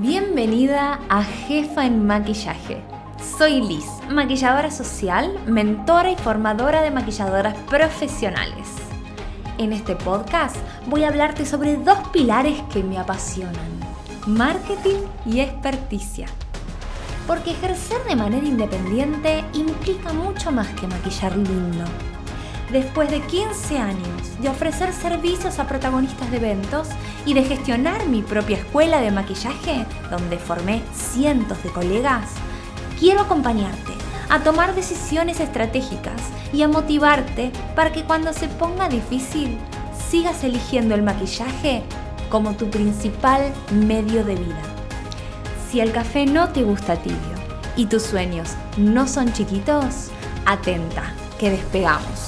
Bienvenida a Jefa en Maquillaje. Soy Liz, maquilladora social, mentora y formadora de maquilladoras profesionales. En este podcast voy a hablarte sobre dos pilares que me apasionan, marketing y experticia. Porque ejercer de manera independiente implica mucho más que maquillar lindo después de 15 años de ofrecer servicios a protagonistas de eventos y de gestionar mi propia escuela de maquillaje, donde formé cientos de colegas, quiero acompañarte a tomar decisiones estratégicas y a motivarte para que cuando se ponga difícil sigas eligiendo el maquillaje como tu principal medio de vida. Si el café no te gusta tibio y tus sueños no son chiquitos, atenta, que despegamos.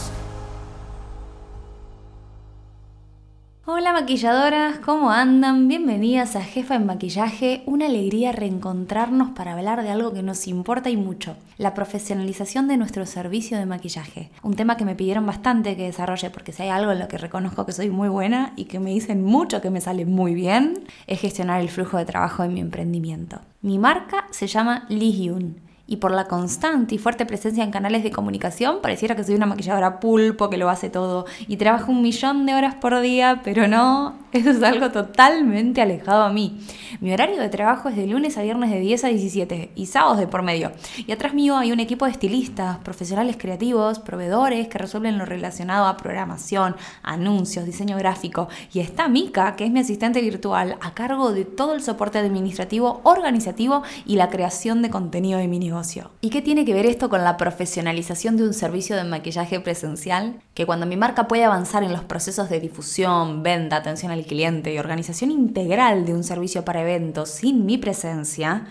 Hola maquilladoras, ¿cómo andan? Bienvenidas a Jefa en Maquillaje. Una alegría reencontrarnos para hablar de algo que nos importa y mucho, la profesionalización de nuestro servicio de maquillaje. Un tema que me pidieron bastante que desarrolle porque si hay algo en lo que reconozco que soy muy buena y que me dicen mucho que me sale muy bien, es gestionar el flujo de trabajo de mi emprendimiento. Mi marca se llama Lee Hyun y por la constante y fuerte presencia en canales de comunicación, pareciera que soy una maquilladora pulpo que lo hace todo y trabajo un millón de horas por día, pero no, eso es algo totalmente alejado a mí. Mi horario de trabajo es de lunes a viernes de 10 a 17 y sábados de por medio. Y atrás mío hay un equipo de estilistas, profesionales creativos, proveedores que resuelven lo relacionado a programación, anuncios, diseño gráfico. Y está Mika, que es mi asistente virtual, a cargo de todo el soporte administrativo, organizativo y la creación de contenido de mi negocio. ¿Y qué tiene que ver esto con la profesionalización de un servicio de maquillaje presencial? Que cuando mi marca puede avanzar en los procesos de difusión, venta, atención al cliente y organización integral de un servicio para eventos sin mi presencia,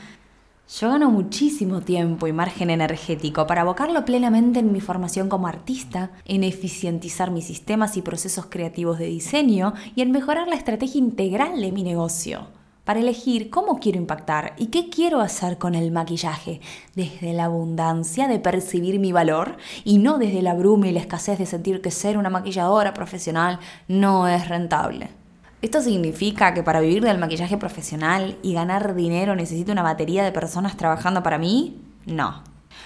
yo gano muchísimo tiempo y margen energético para abocarlo plenamente en mi formación como artista, en eficientizar mis sistemas y procesos creativos de diseño y en mejorar la estrategia integral de mi negocio para elegir cómo quiero impactar y qué quiero hacer con el maquillaje, desde la abundancia de percibir mi valor y no desde la bruma y la escasez de sentir que ser una maquilladora profesional no es rentable. ¿Esto significa que para vivir del maquillaje profesional y ganar dinero necesito una batería de personas trabajando para mí? No.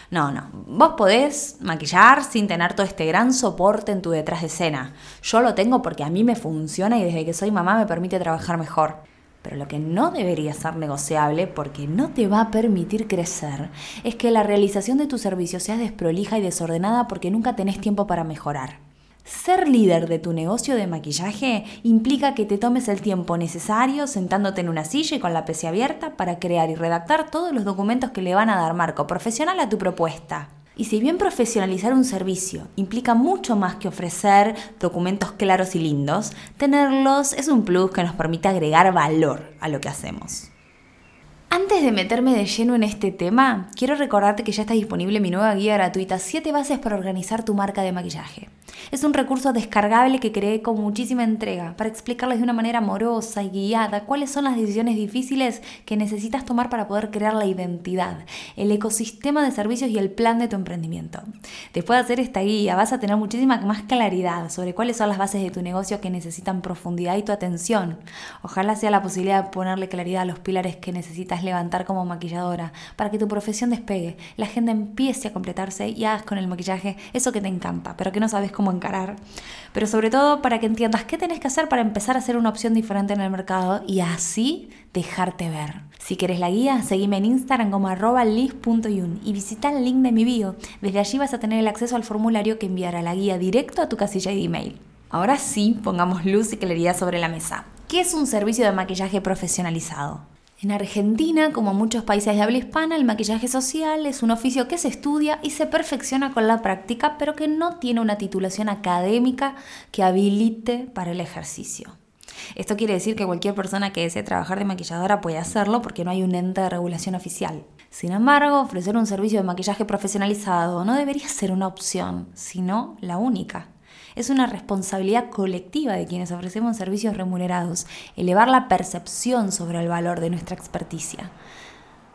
No, no. Vos podés maquillar sin tener todo este gran soporte en tu detrás de escena. Yo lo tengo porque a mí me funciona y desde que soy mamá me permite trabajar mejor. Pero lo que no debería ser negociable, porque no te va a permitir crecer, es que la realización de tu servicio sea desprolija y desordenada porque nunca tenés tiempo para mejorar. Ser líder de tu negocio de maquillaje implica que te tomes el tiempo necesario sentándote en una silla y con la PC abierta para crear y redactar todos los documentos que le van a dar marco profesional a tu propuesta. Y si bien profesionalizar un servicio implica mucho más que ofrecer documentos claros y lindos, tenerlos es un plus que nos permite agregar valor a lo que hacemos. Antes de meterme de lleno en este tema, quiero recordarte que ya está disponible mi nueva guía gratuita 7 bases para organizar tu marca de maquillaje. Es un recurso descargable que creé con muchísima entrega para explicarles de una manera amorosa y guiada cuáles son las decisiones difíciles que necesitas tomar para poder crear la identidad, el ecosistema de servicios y el plan de tu emprendimiento. Después de hacer esta guía vas a tener muchísima más claridad sobre cuáles son las bases de tu negocio que necesitan profundidad y tu atención. Ojalá sea la posibilidad de ponerle claridad a los pilares que necesitas levantar como maquilladora para que tu profesión despegue, la agenda empiece a completarse y hagas con el maquillaje eso que te encanta, pero que no sabes cómo encarar, pero sobre todo para que entiendas qué tenés que hacer para empezar a ser una opción diferente en el mercado y así dejarte ver. Si quieres la guía, seguime en Instagram como arroba y visita el link de mi bio. Desde allí vas a tener el acceso al formulario que enviará la guía directo a tu casilla de email. Ahora sí, pongamos luz y claridad sobre la mesa. ¿Qué es un servicio de maquillaje profesionalizado? En Argentina, como muchos países de habla hispana, el maquillaje social es un oficio que se estudia y se perfecciona con la práctica, pero que no tiene una titulación académica que habilite para el ejercicio. Esto quiere decir que cualquier persona que desee trabajar de maquilladora puede hacerlo porque no hay un ente de regulación oficial. Sin embargo, ofrecer un servicio de maquillaje profesionalizado no debería ser una opción, sino la única. Es una responsabilidad colectiva de quienes ofrecemos servicios remunerados, elevar la percepción sobre el valor de nuestra experticia.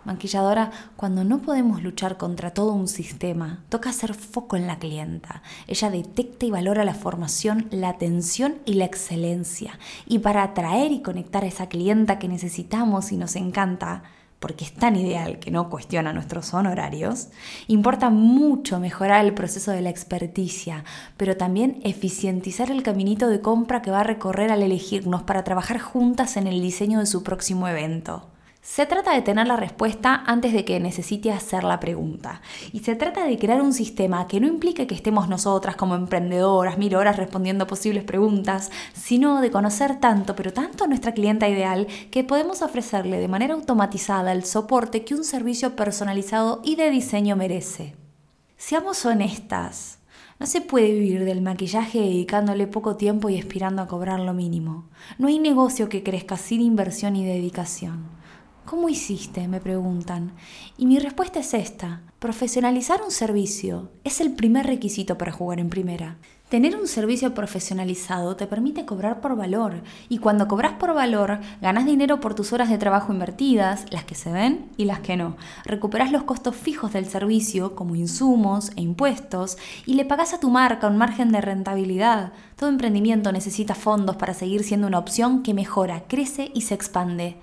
Maquilladora, cuando no podemos luchar contra todo un sistema, toca hacer foco en la clienta. Ella detecta y valora la formación, la atención y la excelencia. Y para atraer y conectar a esa clienta que necesitamos y nos encanta, porque es tan ideal que no cuestiona nuestros honorarios, importa mucho mejorar el proceso de la experticia, pero también eficientizar el caminito de compra que va a recorrer al elegirnos para trabajar juntas en el diseño de su próximo evento. Se trata de tener la respuesta antes de que necesite hacer la pregunta. Y se trata de crear un sistema que no implique que estemos nosotras como emprendedoras mil horas respondiendo posibles preguntas, sino de conocer tanto, pero tanto a nuestra clienta ideal que podemos ofrecerle de manera automatizada el soporte que un servicio personalizado y de diseño merece. Seamos honestas. No se puede vivir del maquillaje dedicándole poco tiempo y aspirando a cobrar lo mínimo. No hay negocio que crezca sin inversión y dedicación. ¿Cómo hiciste? me preguntan. Y mi respuesta es esta. Profesionalizar un servicio es el primer requisito para jugar en primera. Tener un servicio profesionalizado te permite cobrar por valor y cuando cobras por valor ganas dinero por tus horas de trabajo invertidas, las que se ven y las que no. Recuperas los costos fijos del servicio como insumos e impuestos y le pagas a tu marca un margen de rentabilidad. Todo emprendimiento necesita fondos para seguir siendo una opción que mejora, crece y se expande.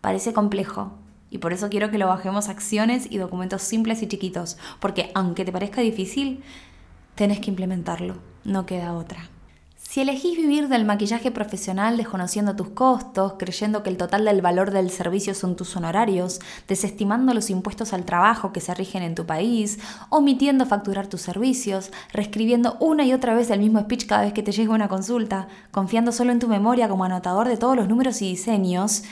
Parece complejo y por eso quiero que lo bajemos a acciones y documentos simples y chiquitos, porque aunque te parezca difícil, tenés que implementarlo, no queda otra. Si elegís vivir del maquillaje profesional desconociendo tus costos, creyendo que el total del valor del servicio son tus honorarios, desestimando los impuestos al trabajo que se rigen en tu país, omitiendo facturar tus servicios, reescribiendo una y otra vez el mismo speech cada vez que te llega una consulta, confiando solo en tu memoria como anotador de todos los números y diseños,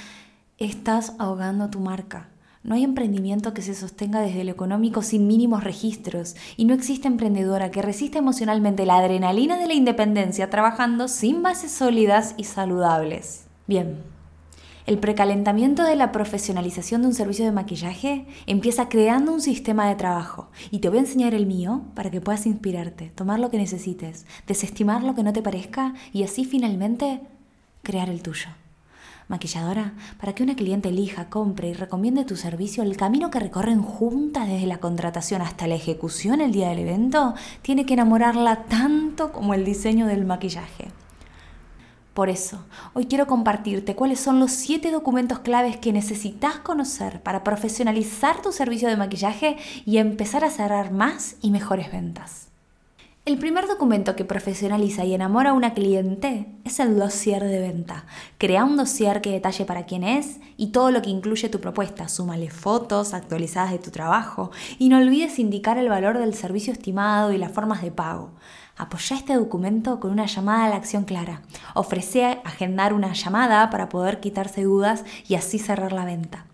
estás ahogando tu marca. No hay emprendimiento que se sostenga desde lo económico sin mínimos registros y no existe emprendedora que resista emocionalmente la adrenalina de la independencia trabajando sin bases sólidas y saludables. Bien, el precalentamiento de la profesionalización de un servicio de maquillaje empieza creando un sistema de trabajo y te voy a enseñar el mío para que puedas inspirarte, tomar lo que necesites, desestimar lo que no te parezca y así finalmente crear el tuyo maquilladora, para que una cliente elija, compre y recomiende tu servicio, el camino que recorren juntas desde la contratación hasta la ejecución el día del evento tiene que enamorarla tanto como el diseño del maquillaje. Por eso, hoy quiero compartirte cuáles son los 7 documentos claves que necesitas conocer para profesionalizar tu servicio de maquillaje y empezar a cerrar más y mejores ventas. El primer documento que profesionaliza y enamora a una cliente es el dossier de venta. Crea un dossier que detalle para quién es y todo lo que incluye tu propuesta. Súmale fotos actualizadas de tu trabajo y no olvides indicar el valor del servicio estimado y las formas de pago. Apoya este documento con una llamada a la acción clara. Ofrece agendar una llamada para poder quitarse dudas y así cerrar la venta.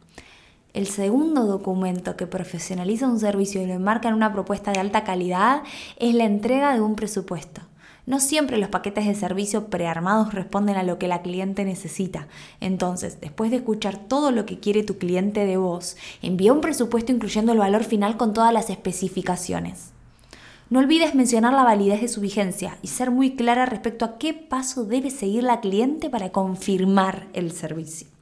El segundo documento que profesionaliza un servicio y lo enmarca en una propuesta de alta calidad es la entrega de un presupuesto. No siempre los paquetes de servicio prearmados responden a lo que la cliente necesita. Entonces, después de escuchar todo lo que quiere tu cliente de vos, envía un presupuesto incluyendo el valor final con todas las especificaciones. No olvides mencionar la validez de su vigencia y ser muy clara respecto a qué paso debe seguir la cliente para confirmar el servicio.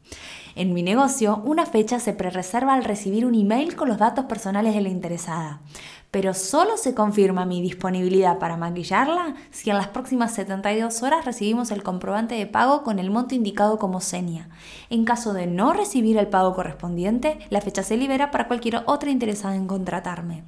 En mi negocio, una fecha se prereserva al recibir un email con los datos personales de la interesada, pero solo se confirma mi disponibilidad para maquillarla si en las próximas 72 horas recibimos el comprobante de pago con el monto indicado como seña. En caso de no recibir el pago correspondiente, la fecha se libera para cualquier otra interesada en contratarme.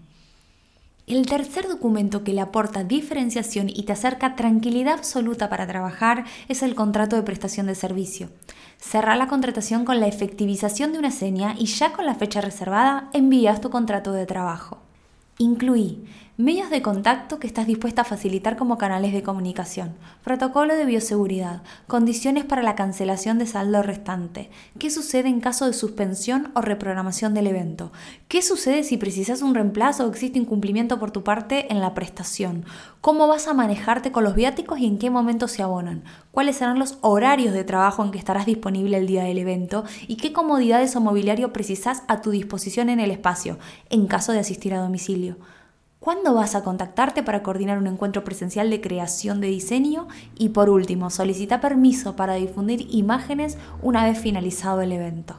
El tercer documento que le aporta diferenciación y te acerca tranquilidad absoluta para trabajar es el contrato de prestación de servicio. Cerra la contratación con la efectivización de una seña y ya con la fecha reservada envías tu contrato de trabajo. Incluí medios de contacto que estás dispuesta a facilitar como canales de comunicación, protocolo de bioseguridad, condiciones para la cancelación de saldo restante, qué sucede en caso de suspensión o reprogramación del evento, qué sucede si precisas un reemplazo o existe incumplimiento por tu parte en la prestación, cómo vas a manejarte con los viáticos y en qué momento se abonan, cuáles serán los horarios de trabajo en que estarás disponible el día del evento y qué comodidades o mobiliario precisas a tu disposición en el espacio, en caso de asistir a domicilio. ¿Cuándo vas a contactarte para coordinar un encuentro presencial de creación de diseño? Y por último, solicita permiso para difundir imágenes una vez finalizado el evento.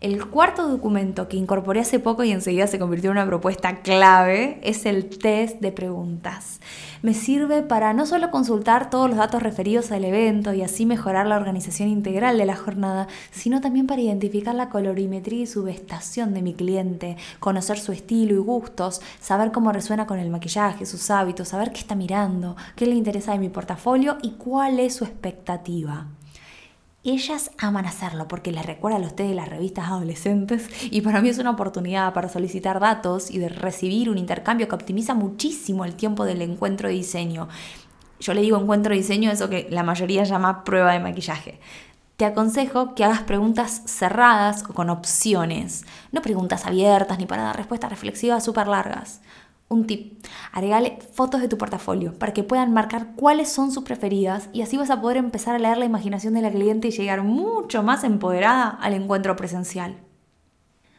El cuarto documento que incorporé hace poco y enseguida se convirtió en una propuesta clave es el test de preguntas. Me sirve para no solo consultar todos los datos referidos al evento y así mejorar la organización integral de la jornada, sino también para identificar la colorimetría y subestación de mi cliente, conocer su estilo y gustos, saber cómo resuena con el maquillaje, sus hábitos, saber qué está mirando, qué le interesa de mi portafolio y cuál es su expectativa. Ellas aman hacerlo porque les recuerda a de las revistas adolescentes y para mí es una oportunidad para solicitar datos y de recibir un intercambio que optimiza muchísimo el tiempo del encuentro de diseño. Yo le digo encuentro de diseño, eso que la mayoría llama prueba de maquillaje. Te aconsejo que hagas preguntas cerradas o con opciones, no preguntas abiertas ni para dar respuestas reflexivas súper largas. Un tip, agregale fotos de tu portafolio para que puedan marcar cuáles son sus preferidas y así vas a poder empezar a leer la imaginación de la cliente y llegar mucho más empoderada al encuentro presencial.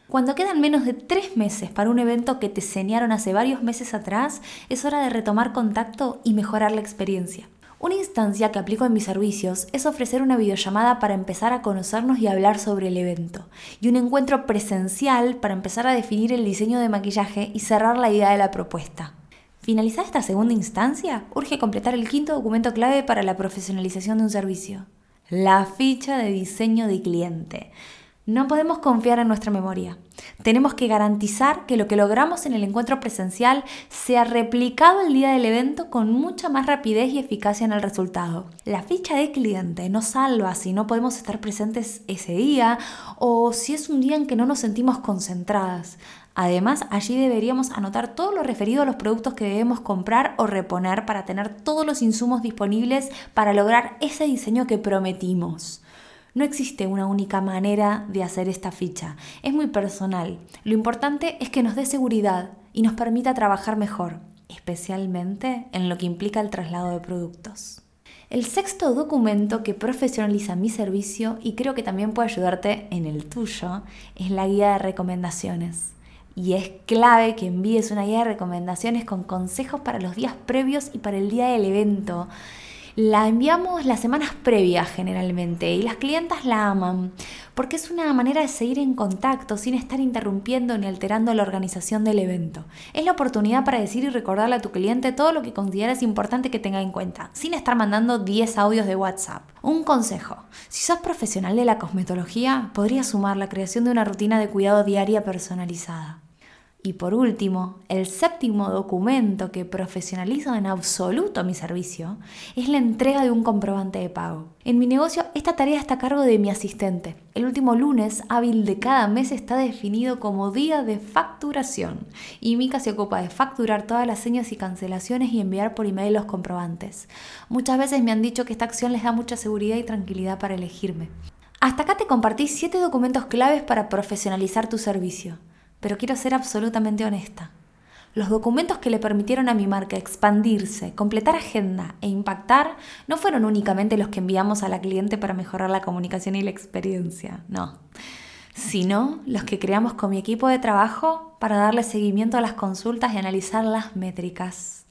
Cuando quedan menos de tres meses para un evento que te enseñaron hace varios meses atrás, es hora de retomar contacto y mejorar la experiencia. Una instancia que aplico en mis servicios es ofrecer una videollamada para empezar a conocernos y hablar sobre el evento, y un encuentro presencial para empezar a definir el diseño de maquillaje y cerrar la idea de la propuesta. Finalizada esta segunda instancia, urge completar el quinto documento clave para la profesionalización de un servicio, la ficha de diseño de cliente. No podemos confiar en nuestra memoria. Tenemos que garantizar que lo que logramos en el encuentro presencial sea replicado el día del evento con mucha más rapidez y eficacia en el resultado. La ficha de cliente nos salva si no podemos estar presentes ese día o si es un día en que no nos sentimos concentradas. Además, allí deberíamos anotar todo lo referido a los productos que debemos comprar o reponer para tener todos los insumos disponibles para lograr ese diseño que prometimos. No existe una única manera de hacer esta ficha, es muy personal. Lo importante es que nos dé seguridad y nos permita trabajar mejor, especialmente en lo que implica el traslado de productos. El sexto documento que profesionaliza mi servicio y creo que también puede ayudarte en el tuyo es la guía de recomendaciones. Y es clave que envíes una guía de recomendaciones con consejos para los días previos y para el día del evento la enviamos las semanas previas generalmente y las clientas la aman porque es una manera de seguir en contacto sin estar interrumpiendo ni alterando la organización del evento. Es la oportunidad para decir y recordarle a tu cliente todo lo que consideras importante que tenga en cuenta, sin estar mandando 10 audios de WhatsApp. Un consejo, si sos profesional de la cosmetología, podrías sumar la creación de una rutina de cuidado diaria personalizada. Y por último, el séptimo documento que profesionaliza en absoluto mi servicio es la entrega de un comprobante de pago. En mi negocio esta tarea está a cargo de mi asistente. El último lunes hábil de cada mes está definido como día de facturación y Mika se ocupa de facturar todas las señas y cancelaciones y enviar por email los comprobantes. Muchas veces me han dicho que esta acción les da mucha seguridad y tranquilidad para elegirme. Hasta acá te compartí 7 documentos claves para profesionalizar tu servicio pero quiero ser absolutamente honesta. Los documentos que le permitieron a mi marca expandirse, completar agenda e impactar no fueron únicamente los que enviamos a la cliente para mejorar la comunicación y la experiencia, no, sino los que creamos con mi equipo de trabajo para darle seguimiento a las consultas y analizar las métricas.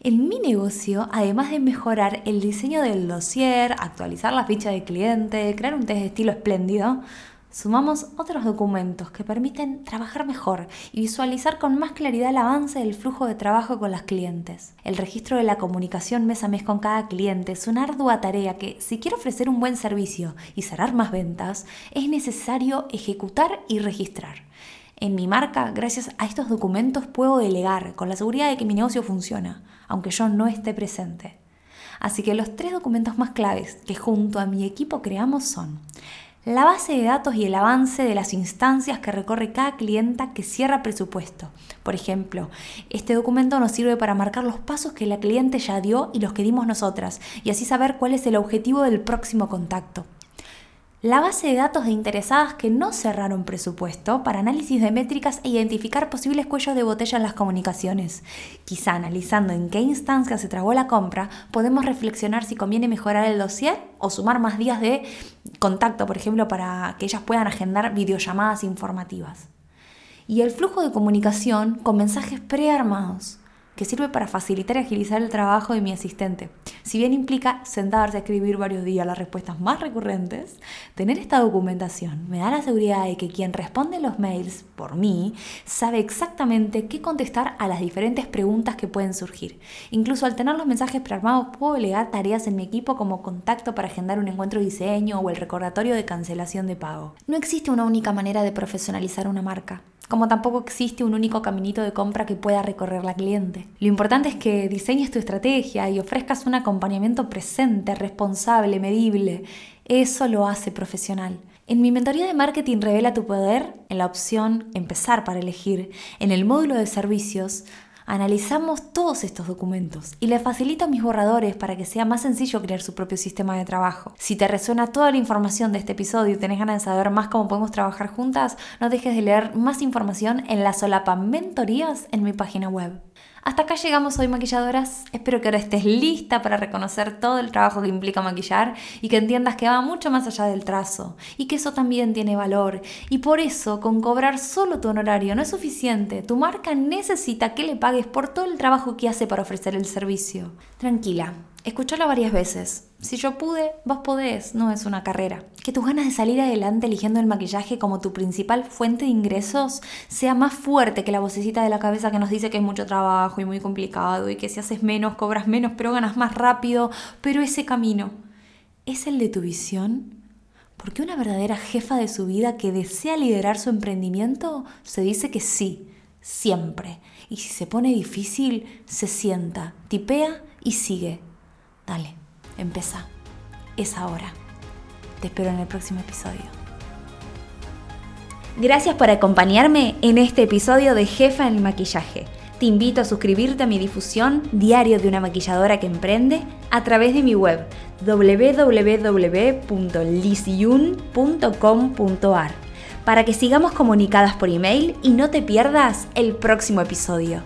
En mi negocio, además de mejorar el diseño del dossier, actualizar la ficha de cliente, crear un test de estilo espléndido, Sumamos otros documentos que permiten trabajar mejor y visualizar con más claridad el avance del flujo de trabajo con las clientes. El registro de la comunicación mes a mes con cada cliente es una ardua tarea que, si quiero ofrecer un buen servicio y cerrar más ventas, es necesario ejecutar y registrar. En mi marca, gracias a estos documentos, puedo delegar con la seguridad de que mi negocio funciona, aunque yo no esté presente. Así que los tres documentos más claves que junto a mi equipo creamos son la base de datos y el avance de las instancias que recorre cada clienta que cierra presupuesto. Por ejemplo, este documento nos sirve para marcar los pasos que la cliente ya dio y los que dimos nosotras, y así saber cuál es el objetivo del próximo contacto la base de datos de interesadas que no cerraron presupuesto para análisis de métricas e identificar posibles cuellos de botella en las comunicaciones. Quizá analizando en qué instancia se trabó la compra, podemos reflexionar si conviene mejorar el dossier o sumar más días de contacto, por ejemplo, para que ellas puedan agendar videollamadas informativas. Y el flujo de comunicación con mensajes prearmados que sirve para facilitar y agilizar el trabajo de mi asistente. Si bien implica sentarse a escribir varios días las respuestas más recurrentes, tener esta documentación me da la seguridad de que quien responde los mails por mí sabe exactamente qué contestar a las diferentes preguntas que pueden surgir. Incluso al tener los mensajes prearmados puedo delegar tareas en mi equipo como contacto para agendar un encuentro de diseño o el recordatorio de cancelación de pago. No existe una única manera de profesionalizar una marca como tampoco existe un único caminito de compra que pueda recorrer la cliente. Lo importante es que diseñes tu estrategia y ofrezcas un acompañamiento presente, responsable, medible. Eso lo hace profesional. En mi mentoría de marketing Revela tu poder, en la opción Empezar para elegir, en el módulo de servicios, analizamos todos estos documentos y le facilito mis borradores para que sea más sencillo crear su propio sistema de trabajo. Si te resuena toda la información de este episodio y tenés ganas de saber más cómo podemos trabajar juntas, no dejes de leer más información en la solapa Mentorías en mi página web. Hasta acá llegamos hoy maquilladoras. Espero que ahora estés lista para reconocer todo el trabajo que implica maquillar y que entiendas que va mucho más allá del trazo y que eso también tiene valor. Y por eso, con cobrar solo tu honorario no es suficiente. Tu marca necesita que le pagues por todo el trabajo que hace para ofrecer el servicio. Tranquila, escúchalo varias veces. Si yo pude, vos podés, no es una carrera. Que tus ganas de salir adelante eligiendo el maquillaje como tu principal fuente de ingresos sea más fuerte que la vocecita de la cabeza que nos dice que es mucho trabajo y muy complicado y que si haces menos, cobras menos, pero ganas más rápido. Pero ese camino, ¿es el de tu visión? Porque una verdadera jefa de su vida que desea liderar su emprendimiento se dice que sí, siempre. Y si se pone difícil, se sienta, tipea y sigue. Dale. Empieza. Es ahora. Te espero en el próximo episodio. Gracias por acompañarme en este episodio de Jefa en el Maquillaje. Te invito a suscribirte a mi difusión Diario de una maquilladora que emprende a través de mi web www.lisyun.com.ar para que sigamos comunicadas por email y no te pierdas el próximo episodio.